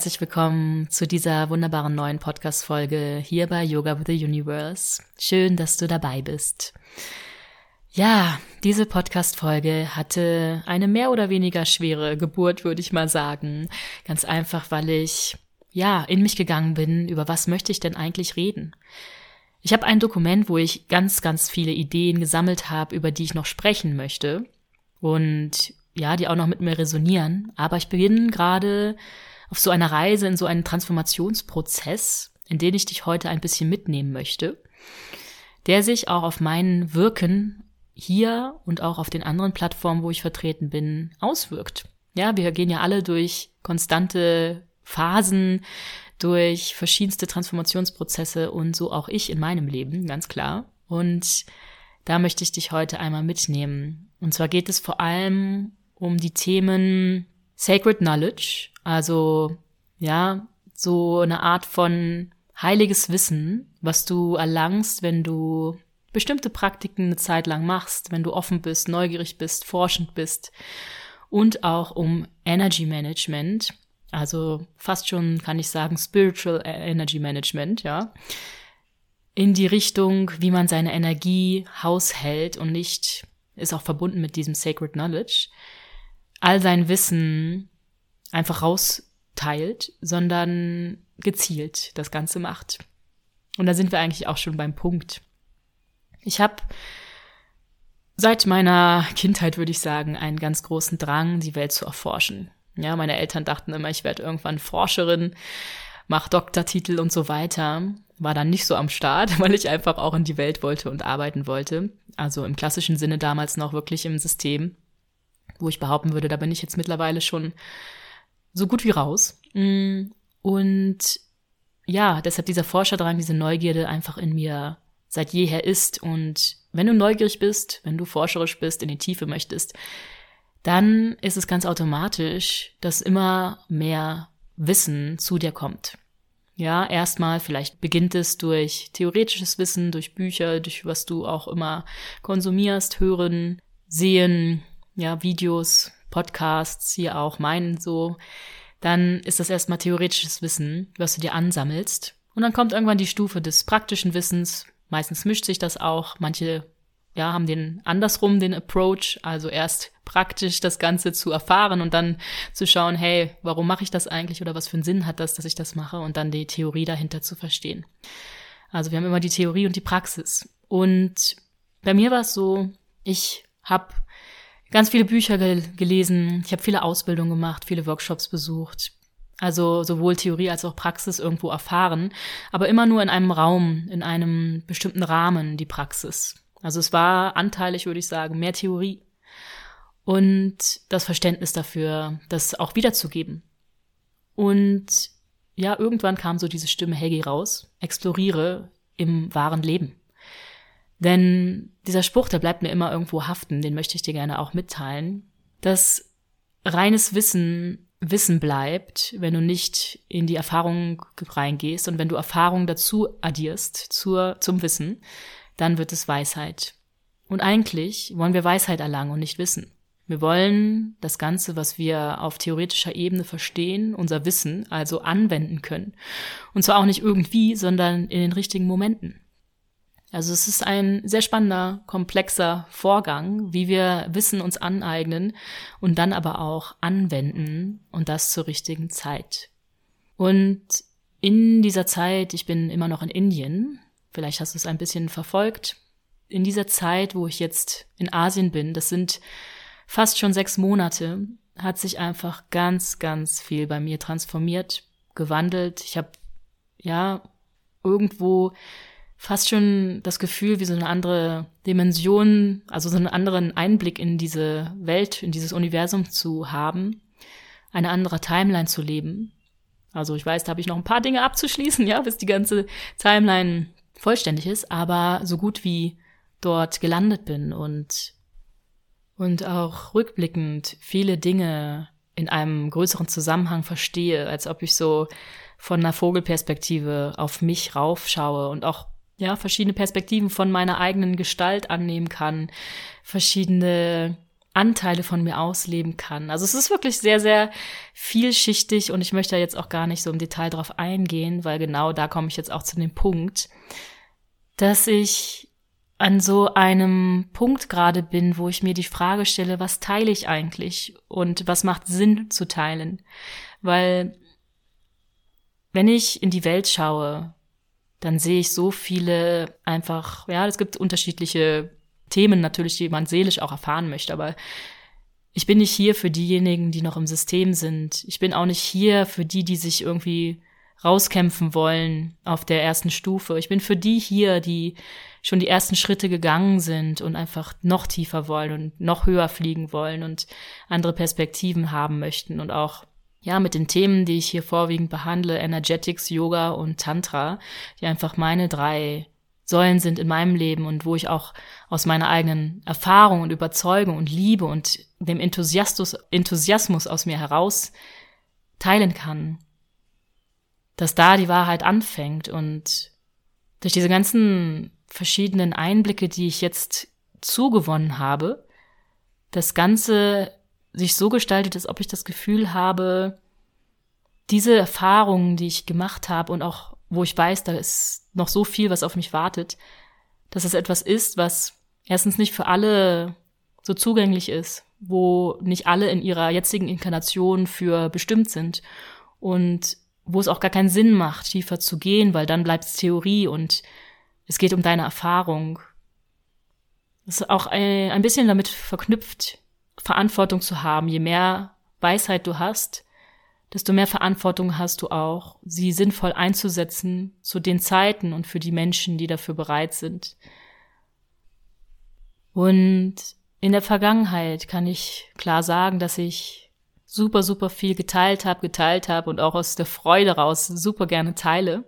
herzlich willkommen zu dieser wunderbaren neuen Podcast-Folge hier bei Yoga with the Universe. Schön, dass du dabei bist. Ja, diese Podcast-Folge hatte eine mehr oder weniger schwere Geburt, würde ich mal sagen. Ganz einfach, weil ich, ja, in mich gegangen bin, über was möchte ich denn eigentlich reden? Ich habe ein Dokument, wo ich ganz, ganz viele Ideen gesammelt habe, über die ich noch sprechen möchte. Und ja, die auch noch mit mir resonieren. Aber ich beginne gerade auf so einer Reise in so einen Transformationsprozess, in den ich dich heute ein bisschen mitnehmen möchte, der sich auch auf mein Wirken hier und auch auf den anderen Plattformen, wo ich vertreten bin, auswirkt. Ja, wir gehen ja alle durch konstante Phasen, durch verschiedenste Transformationsprozesse und so auch ich in meinem Leben, ganz klar. Und da möchte ich dich heute einmal mitnehmen. Und zwar geht es vor allem um die Themen Sacred Knowledge, also ja, so eine Art von heiliges Wissen, was du erlangst, wenn du bestimmte Praktiken eine Zeit lang machst, wenn du offen bist, neugierig bist, forschend bist und auch um Energy Management, also fast schon kann ich sagen Spiritual Energy Management, ja, in die Richtung, wie man seine Energie haushält und nicht ist auch verbunden mit diesem Sacred Knowledge, all sein Wissen einfach rausteilt, sondern gezielt das Ganze macht. Und da sind wir eigentlich auch schon beim Punkt. Ich habe seit meiner Kindheit, würde ich sagen, einen ganz großen Drang, die Welt zu erforschen. Ja, meine Eltern dachten immer, ich werde irgendwann Forscherin, mach Doktortitel und so weiter. War dann nicht so am Start, weil ich einfach auch in die Welt wollte und arbeiten wollte. Also im klassischen Sinne damals noch wirklich im System wo ich behaupten würde, da bin ich jetzt mittlerweile schon so gut wie raus. Mm, und ja, deshalb dieser Forscherdrang, diese Neugierde einfach in mir seit jeher ist. Und wenn du neugierig bist, wenn du forscherisch bist, in die Tiefe möchtest, dann ist es ganz automatisch, dass immer mehr Wissen zu dir kommt. Ja, erstmal vielleicht beginnt es durch theoretisches Wissen, durch Bücher, durch was du auch immer konsumierst, hören, sehen, ja, Videos, Podcasts, hier auch meinen so, dann ist das erstmal theoretisches Wissen, was du dir ansammelst. Und dann kommt irgendwann die Stufe des praktischen Wissens. Meistens mischt sich das auch. Manche ja, haben den andersrum den Approach, also erst praktisch das Ganze zu erfahren und dann zu schauen, hey, warum mache ich das eigentlich oder was für einen Sinn hat das, dass ich das mache und dann die Theorie dahinter zu verstehen. Also wir haben immer die Theorie und die Praxis. Und bei mir war es so, ich habe ganz viele Bücher gel gelesen, ich habe viele Ausbildungen gemacht, viele Workshops besucht. Also sowohl Theorie als auch Praxis irgendwo erfahren, aber immer nur in einem Raum, in einem bestimmten Rahmen die Praxis. Also es war anteilig, würde ich sagen, mehr Theorie und das Verständnis dafür, das auch wiederzugeben. Und ja, irgendwann kam so diese Stimme, Helgi, raus, exploriere im wahren Leben. Denn dieser Spruch, der bleibt mir immer irgendwo haften, den möchte ich dir gerne auch mitteilen, dass reines Wissen Wissen bleibt, wenn du nicht in die Erfahrung reingehst und wenn du Erfahrung dazu addierst zur, zum Wissen, dann wird es Weisheit. Und eigentlich wollen wir Weisheit erlangen und nicht Wissen. Wir wollen das Ganze, was wir auf theoretischer Ebene verstehen, unser Wissen also anwenden können. Und zwar auch nicht irgendwie, sondern in den richtigen Momenten. Also es ist ein sehr spannender, komplexer Vorgang, wie wir Wissen uns aneignen und dann aber auch anwenden und das zur richtigen Zeit. Und in dieser Zeit, ich bin immer noch in Indien, vielleicht hast du es ein bisschen verfolgt, in dieser Zeit, wo ich jetzt in Asien bin, das sind fast schon sechs Monate, hat sich einfach ganz, ganz viel bei mir transformiert, gewandelt. Ich habe ja irgendwo fast schon das Gefühl, wie so eine andere Dimension, also so einen anderen Einblick in diese Welt, in dieses Universum zu haben, eine andere Timeline zu leben. Also ich weiß, da habe ich noch ein paar Dinge abzuschließen, ja, bis die ganze Timeline vollständig ist, aber so gut wie dort gelandet bin und und auch rückblickend viele Dinge in einem größeren Zusammenhang verstehe, als ob ich so von einer Vogelperspektive auf mich raufschaue und auch ja, verschiedene Perspektiven von meiner eigenen Gestalt annehmen kann, verschiedene Anteile von mir ausleben kann. Also es ist wirklich sehr, sehr vielschichtig und ich möchte jetzt auch gar nicht so im Detail drauf eingehen, weil genau da komme ich jetzt auch zu dem Punkt, dass ich an so einem Punkt gerade bin, wo ich mir die Frage stelle, was teile ich eigentlich und was macht Sinn zu teilen? Weil wenn ich in die Welt schaue, dann sehe ich so viele einfach, ja, es gibt unterschiedliche Themen natürlich, die man seelisch auch erfahren möchte, aber ich bin nicht hier für diejenigen, die noch im System sind. Ich bin auch nicht hier für die, die sich irgendwie rauskämpfen wollen auf der ersten Stufe. Ich bin für die hier, die schon die ersten Schritte gegangen sind und einfach noch tiefer wollen und noch höher fliegen wollen und andere Perspektiven haben möchten und auch ja, mit den Themen, die ich hier vorwiegend behandle, Energetics, Yoga und Tantra, die einfach meine drei Säulen sind in meinem Leben und wo ich auch aus meiner eigenen Erfahrung und Überzeugung und Liebe und dem Enthusiasmus, Enthusiasmus aus mir heraus teilen kann. Dass da die Wahrheit anfängt und durch diese ganzen verschiedenen Einblicke, die ich jetzt zugewonnen habe, das Ganze sich so gestaltet, als ob ich das Gefühl habe, diese Erfahrungen, die ich gemacht habe und auch wo ich weiß, da ist noch so viel, was auf mich wartet, dass es etwas ist, was erstens nicht für alle so zugänglich ist, wo nicht alle in ihrer jetzigen Inkarnation für bestimmt sind und wo es auch gar keinen Sinn macht, tiefer zu gehen, weil dann bleibt es Theorie und es geht um deine Erfahrung. Es ist auch ein bisschen damit verknüpft, Verantwortung zu haben. Je mehr Weisheit du hast, desto mehr Verantwortung hast du auch, sie sinnvoll einzusetzen zu den Zeiten und für die Menschen, die dafür bereit sind. Und in der Vergangenheit kann ich klar sagen, dass ich super, super viel geteilt habe, geteilt habe und auch aus der Freude raus super gerne teile.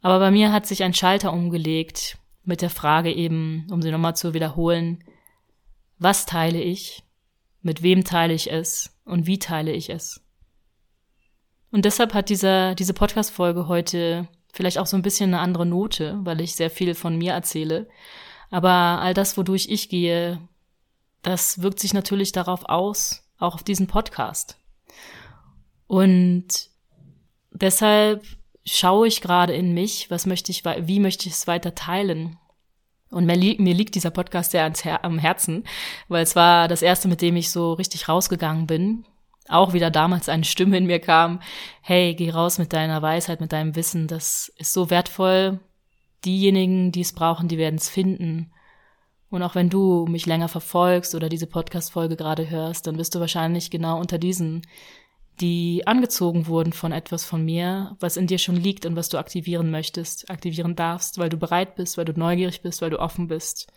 Aber bei mir hat sich ein Schalter umgelegt mit der Frage eben, um sie nochmal zu wiederholen, was teile ich, mit wem teile ich es und wie teile ich es. Und deshalb hat dieser, diese Podcast-Folge heute vielleicht auch so ein bisschen eine andere Note, weil ich sehr viel von mir erzähle. Aber all das, wodurch ich gehe, das wirkt sich natürlich darauf aus, auch auf diesen Podcast. Und deshalb schaue ich gerade in mich, was möchte ich, wie möchte ich es weiter teilen? Und mir, li mir liegt dieser Podcast sehr ans Her am Herzen, weil es war das erste, mit dem ich so richtig rausgegangen bin auch wieder damals eine Stimme in mir kam, hey, geh raus mit deiner Weisheit, mit deinem Wissen, das ist so wertvoll. Diejenigen, die es brauchen, die werden es finden. Und auch wenn du mich länger verfolgst oder diese Podcast-Folge gerade hörst, dann bist du wahrscheinlich genau unter diesen, die angezogen wurden von etwas von mir, was in dir schon liegt und was du aktivieren möchtest, aktivieren darfst, weil du bereit bist, weil du neugierig bist, weil du offen bist.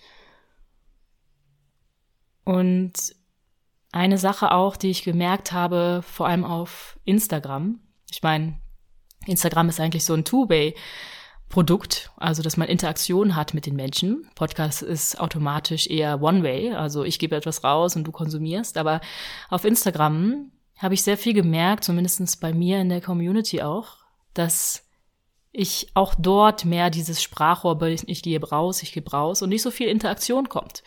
Und eine Sache auch, die ich gemerkt habe, vor allem auf Instagram. Ich meine, Instagram ist eigentlich so ein Two-Way. Produkt, also dass man Interaktion hat mit den Menschen. Podcast ist automatisch eher One-Way, also ich gebe etwas raus und du konsumierst. Aber auf Instagram habe ich sehr viel gemerkt, zumindest bei mir in der Community auch, dass ich auch dort mehr dieses Sprachrohr, ich gebe raus, ich gebe raus und nicht so viel Interaktion kommt.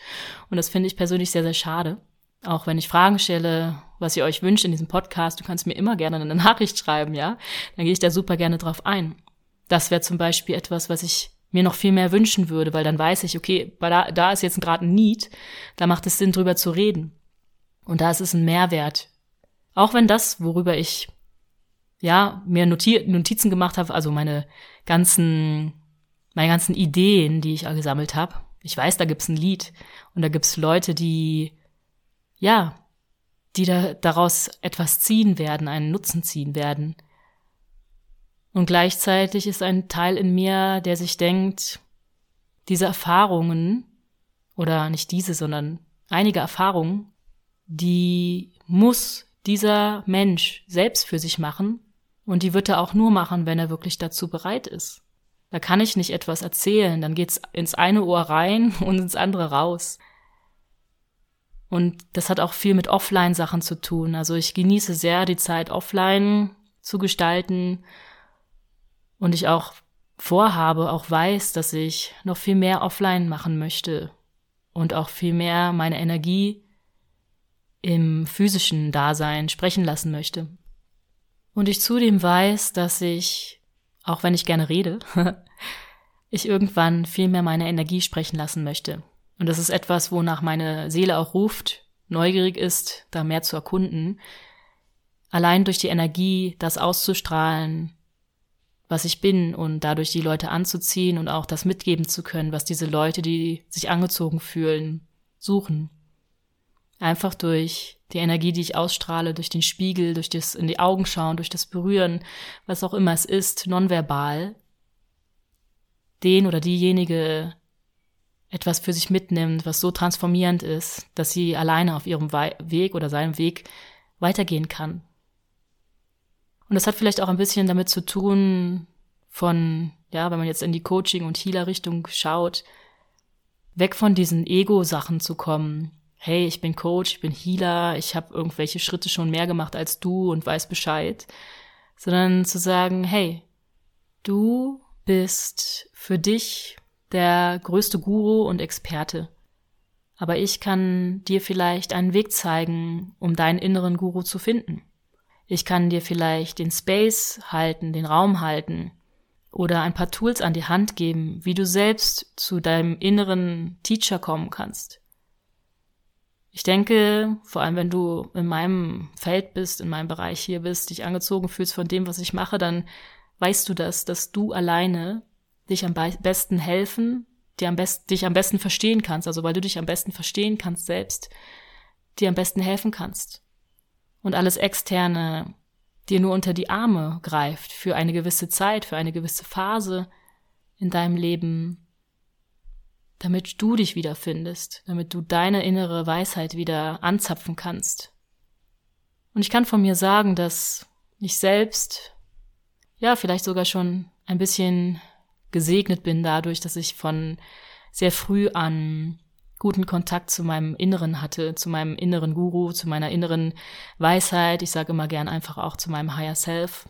Und das finde ich persönlich sehr, sehr schade. Auch wenn ich Fragen stelle, was ihr euch wünscht in diesem Podcast, du kannst mir immer gerne eine Nachricht schreiben, ja? Dann gehe ich da super gerne drauf ein. Das wäre zum Beispiel etwas, was ich mir noch viel mehr wünschen würde, weil dann weiß ich, okay, da, da ist jetzt gerade ein Need, da macht es Sinn, drüber zu reden. Und da ist es ein Mehrwert. Auch wenn das, worüber ich ja mir Notizen gemacht habe, also meine ganzen, meine ganzen Ideen, die ich gesammelt habe. Ich weiß, da gibt's ein Lied und da gibt's Leute, die ja, die da, daraus etwas ziehen werden, einen Nutzen ziehen werden. Und gleichzeitig ist ein Teil in mir, der sich denkt, diese Erfahrungen, oder nicht diese, sondern einige Erfahrungen, die muss dieser Mensch selbst für sich machen und die wird er auch nur machen, wenn er wirklich dazu bereit ist. Da kann ich nicht etwas erzählen, dann geht's ins eine Ohr rein und ins andere raus. Und das hat auch viel mit Offline-Sachen zu tun. Also ich genieße sehr die Zeit offline zu gestalten und ich auch vorhabe, auch weiß, dass ich noch viel mehr offline machen möchte und auch viel mehr meine Energie im physischen Dasein sprechen lassen möchte. Und ich zudem weiß, dass ich, auch wenn ich gerne rede, ich irgendwann viel mehr meine Energie sprechen lassen möchte. Und das ist etwas, wonach meine Seele auch ruft, neugierig ist, da mehr zu erkunden. Allein durch die Energie, das auszustrahlen, was ich bin und dadurch die Leute anzuziehen und auch das mitgeben zu können, was diese Leute, die sich angezogen fühlen, suchen. Einfach durch die Energie, die ich ausstrahle, durch den Spiegel, durch das in die Augen schauen, durch das Berühren, was auch immer es ist, nonverbal, den oder diejenige etwas für sich mitnimmt, was so transformierend ist, dass sie alleine auf ihrem Weg oder seinem Weg weitergehen kann. Und das hat vielleicht auch ein bisschen damit zu tun, von, ja, wenn man jetzt in die Coaching- und Healer-Richtung schaut, weg von diesen Ego-Sachen zu kommen. Hey, ich bin Coach, ich bin Healer, ich habe irgendwelche Schritte schon mehr gemacht als du und weiß Bescheid. Sondern zu sagen, hey, du bist für dich der größte Guru und Experte. Aber ich kann dir vielleicht einen Weg zeigen, um deinen inneren Guru zu finden. Ich kann dir vielleicht den Space halten, den Raum halten oder ein paar Tools an die Hand geben, wie du selbst zu deinem inneren Teacher kommen kannst. Ich denke, vor allem wenn du in meinem Feld bist, in meinem Bereich hier bist, dich angezogen fühlst von dem, was ich mache, dann weißt du das, dass du alleine dich am besten helfen, dir am besten, dich am besten verstehen kannst, also weil du dich am besten verstehen kannst selbst, dir am besten helfen kannst. Und alles Externe dir nur unter die Arme greift für eine gewisse Zeit, für eine gewisse Phase in deinem Leben, damit du dich wiederfindest, damit du deine innere Weisheit wieder anzapfen kannst. Und ich kann von mir sagen, dass ich selbst, ja, vielleicht sogar schon ein bisschen gesegnet bin dadurch, dass ich von sehr früh an guten Kontakt zu meinem Inneren hatte, zu meinem inneren Guru, zu meiner inneren Weisheit. Ich sage immer gern einfach auch zu meinem Higher Self.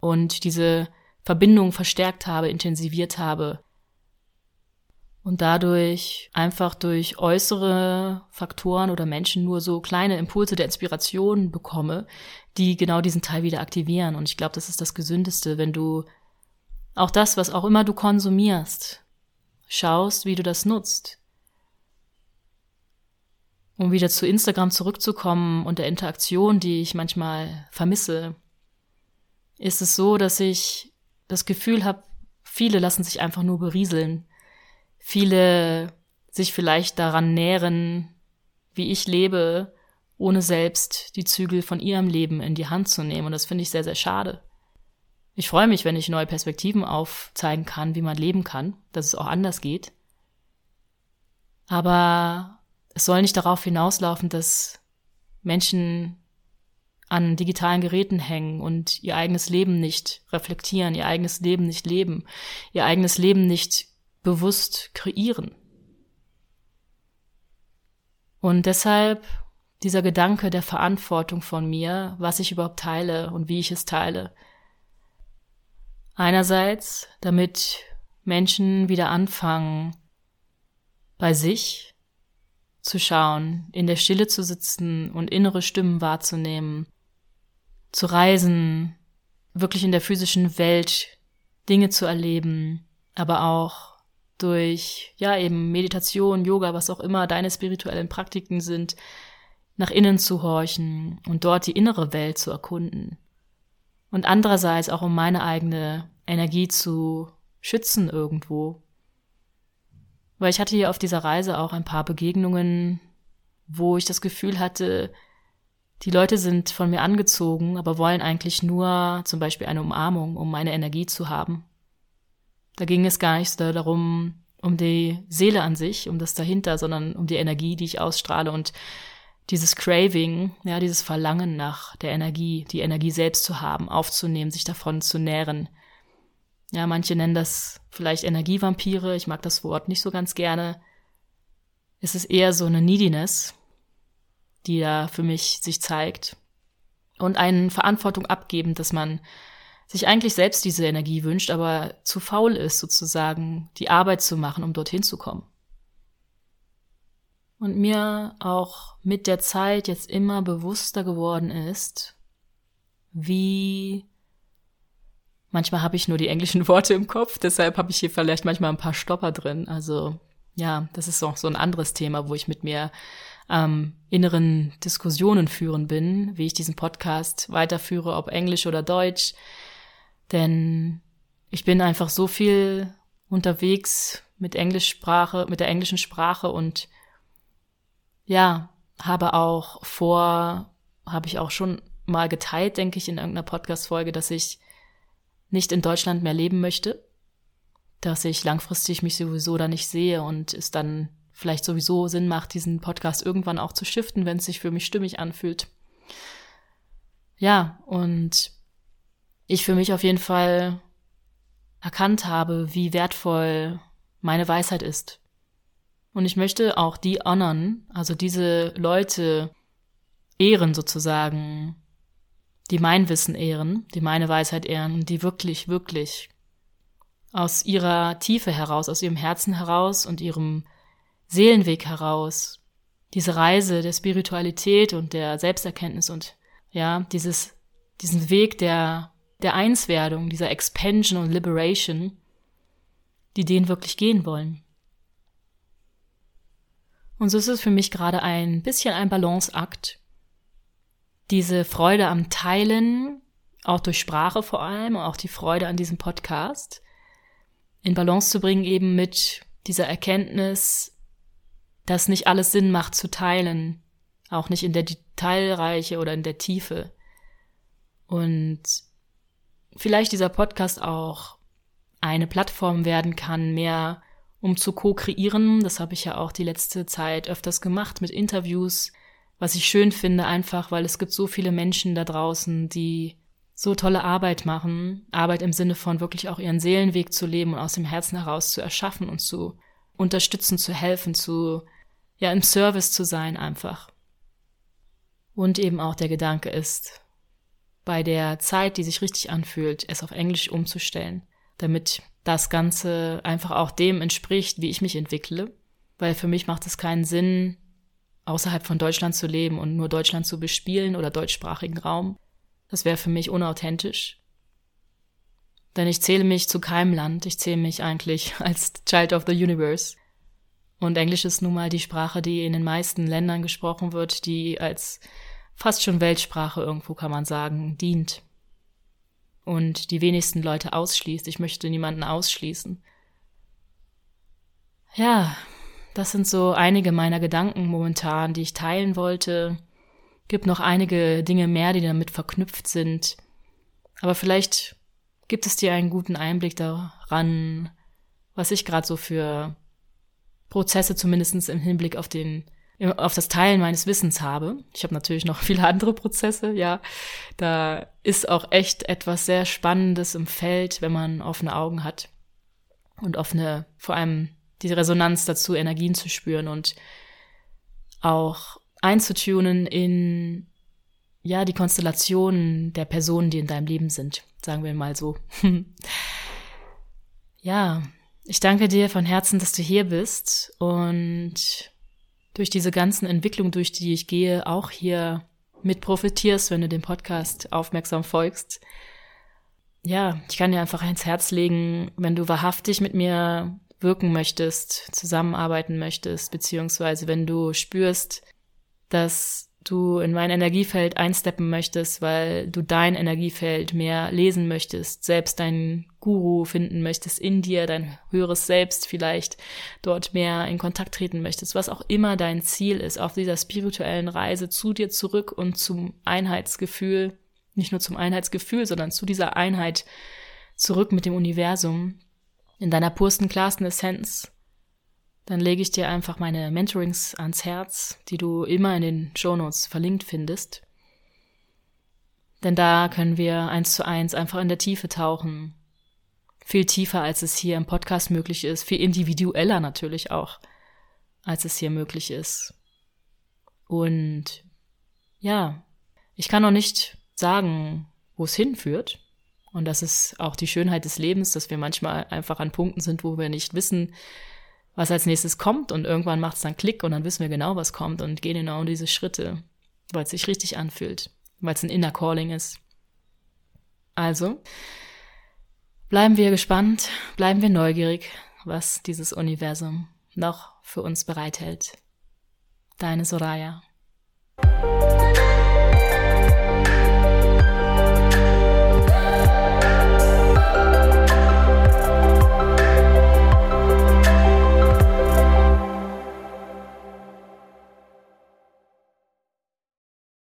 Und diese Verbindung verstärkt habe, intensiviert habe. Und dadurch einfach durch äußere Faktoren oder Menschen nur so kleine Impulse der Inspiration bekomme, die genau diesen Teil wieder aktivieren. Und ich glaube, das ist das Gesündeste, wenn du auch das, was auch immer du konsumierst, schaust, wie du das nutzt. Um wieder zu Instagram zurückzukommen und der Interaktion, die ich manchmal vermisse, ist es so, dass ich das Gefühl habe, viele lassen sich einfach nur berieseln. Viele sich vielleicht daran nähren, wie ich lebe, ohne selbst die Zügel von ihrem Leben in die Hand zu nehmen. Und das finde ich sehr, sehr schade. Ich freue mich, wenn ich neue Perspektiven aufzeigen kann, wie man leben kann, dass es auch anders geht. Aber es soll nicht darauf hinauslaufen, dass Menschen an digitalen Geräten hängen und ihr eigenes Leben nicht reflektieren, ihr eigenes Leben nicht leben, ihr eigenes Leben nicht bewusst kreieren. Und deshalb dieser Gedanke der Verantwortung von mir, was ich überhaupt teile und wie ich es teile, Einerseits, damit Menschen wieder anfangen, bei sich zu schauen, in der Stille zu sitzen und innere Stimmen wahrzunehmen, zu reisen, wirklich in der physischen Welt Dinge zu erleben, aber auch durch, ja, eben Meditation, Yoga, was auch immer deine spirituellen Praktiken sind, nach innen zu horchen und dort die innere Welt zu erkunden und andererseits auch um meine eigene Energie zu schützen irgendwo. Weil ich hatte hier auf dieser Reise auch ein paar Begegnungen, wo ich das Gefühl hatte, die Leute sind von mir angezogen, aber wollen eigentlich nur zum Beispiel eine Umarmung, um meine Energie zu haben. Da ging es gar nicht darum, um die Seele an sich, um das dahinter, sondern um die Energie, die ich ausstrahle und dieses Craving, ja, dieses Verlangen nach der Energie, die Energie selbst zu haben, aufzunehmen, sich davon zu nähren. Ja, manche nennen das vielleicht Energievampire. Ich mag das Wort nicht so ganz gerne. Es ist eher so eine Neediness, die da für mich sich zeigt. Und eine Verantwortung abgeben, dass man sich eigentlich selbst diese Energie wünscht, aber zu faul ist, sozusagen die Arbeit zu machen, um dorthin zu kommen. Und mir auch mit der Zeit jetzt immer bewusster geworden ist, wie manchmal habe ich nur die englischen Worte im Kopf, deshalb habe ich hier vielleicht manchmal ein paar Stopper drin. Also ja, das ist auch so ein anderes Thema, wo ich mit mir ähm, inneren Diskussionen führen bin, wie ich diesen Podcast weiterführe, ob Englisch oder Deutsch. Denn ich bin einfach so viel unterwegs mit Englischsprache, mit der englischen Sprache und ja, habe auch vor, habe ich auch schon mal geteilt, denke ich, in irgendeiner Podcast-Folge, dass ich nicht in Deutschland mehr leben möchte, dass ich langfristig mich sowieso da nicht sehe und es dann vielleicht sowieso Sinn macht, diesen Podcast irgendwann auch zu shiften, wenn es sich für mich stimmig anfühlt. Ja, und ich für mich auf jeden Fall erkannt habe, wie wertvoll meine Weisheit ist. Und ich möchte auch die honern, also diese Leute ehren sozusagen, die mein Wissen ehren, die meine Weisheit ehren die wirklich, wirklich aus ihrer Tiefe heraus, aus ihrem Herzen heraus und ihrem Seelenweg heraus, diese Reise der Spiritualität und der Selbsterkenntnis und ja, dieses, diesen Weg der, der Einswerdung, dieser Expansion und Liberation, die den wirklich gehen wollen. Und so ist es für mich gerade ein bisschen ein Balanceakt, diese Freude am Teilen, auch durch Sprache vor allem, auch die Freude an diesem Podcast, in Balance zu bringen eben mit dieser Erkenntnis, dass nicht alles Sinn macht zu teilen, auch nicht in der Detailreiche oder in der Tiefe. Und vielleicht dieser Podcast auch eine Plattform werden kann, mehr um zu co-kreieren. Das habe ich ja auch die letzte Zeit öfters gemacht mit Interviews, was ich schön finde, einfach weil es gibt so viele Menschen da draußen, die so tolle Arbeit machen. Arbeit im Sinne von wirklich auch ihren Seelenweg zu leben und aus dem Herzen heraus zu erschaffen und zu unterstützen, zu helfen, zu ja im Service zu sein einfach. Und eben auch der Gedanke ist, bei der Zeit, die sich richtig anfühlt, es auf Englisch umzustellen, damit das Ganze einfach auch dem entspricht, wie ich mich entwickle. Weil für mich macht es keinen Sinn, außerhalb von Deutschland zu leben und nur Deutschland zu bespielen oder deutschsprachigen Raum. Das wäre für mich unauthentisch. Denn ich zähle mich zu keinem Land, ich zähle mich eigentlich als Child of the Universe. Und Englisch ist nun mal die Sprache, die in den meisten Ländern gesprochen wird, die als fast schon Weltsprache irgendwo kann man sagen, dient. Und die wenigsten Leute ausschließt. Ich möchte niemanden ausschließen. Ja, das sind so einige meiner Gedanken momentan, die ich teilen wollte. Gibt noch einige Dinge mehr, die damit verknüpft sind. Aber vielleicht gibt es dir einen guten Einblick daran, was ich gerade so für Prozesse zumindest im Hinblick auf den auf das Teilen meines Wissens habe. Ich habe natürlich noch viele andere Prozesse, ja. Da ist auch echt etwas sehr Spannendes im Feld, wenn man offene Augen hat und offene, vor allem die Resonanz dazu, Energien zu spüren und auch einzutunen in ja die Konstellationen der Personen, die in deinem Leben sind, sagen wir mal so. ja, ich danke dir von Herzen, dass du hier bist und durch diese ganzen Entwicklungen, durch die ich gehe, auch hier mit profitierst, wenn du dem Podcast aufmerksam folgst. Ja, ich kann dir einfach ins Herz legen, wenn du wahrhaftig mit mir wirken möchtest, zusammenarbeiten möchtest, beziehungsweise wenn du spürst, dass du in mein Energiefeld einsteppen möchtest, weil du dein Energiefeld mehr lesen möchtest, selbst deinen Guru finden möchtest in dir, dein höheres Selbst vielleicht dort mehr in Kontakt treten möchtest, was auch immer dein Ziel ist auf dieser spirituellen Reise zu dir zurück und zum Einheitsgefühl, nicht nur zum Einheitsgefühl, sondern zu dieser Einheit zurück mit dem Universum, in deiner pursten, klarsten Essenz, dann lege ich dir einfach meine Mentorings ans Herz, die du immer in den Shownotes verlinkt findest. Denn da können wir eins zu eins einfach in der Tiefe tauchen viel tiefer, als es hier im Podcast möglich ist, viel individueller natürlich auch, als es hier möglich ist. Und ja, ich kann noch nicht sagen, wo es hinführt. Und das ist auch die Schönheit des Lebens, dass wir manchmal einfach an Punkten sind, wo wir nicht wissen, was als nächstes kommt. Und irgendwann macht es dann Klick und dann wissen wir genau, was kommt und gehen genau diese Schritte, weil es sich richtig anfühlt, weil es ein Inner Calling ist. Also, Bleiben wir gespannt, bleiben wir neugierig, was dieses Universum noch für uns bereithält. Deine Soraya.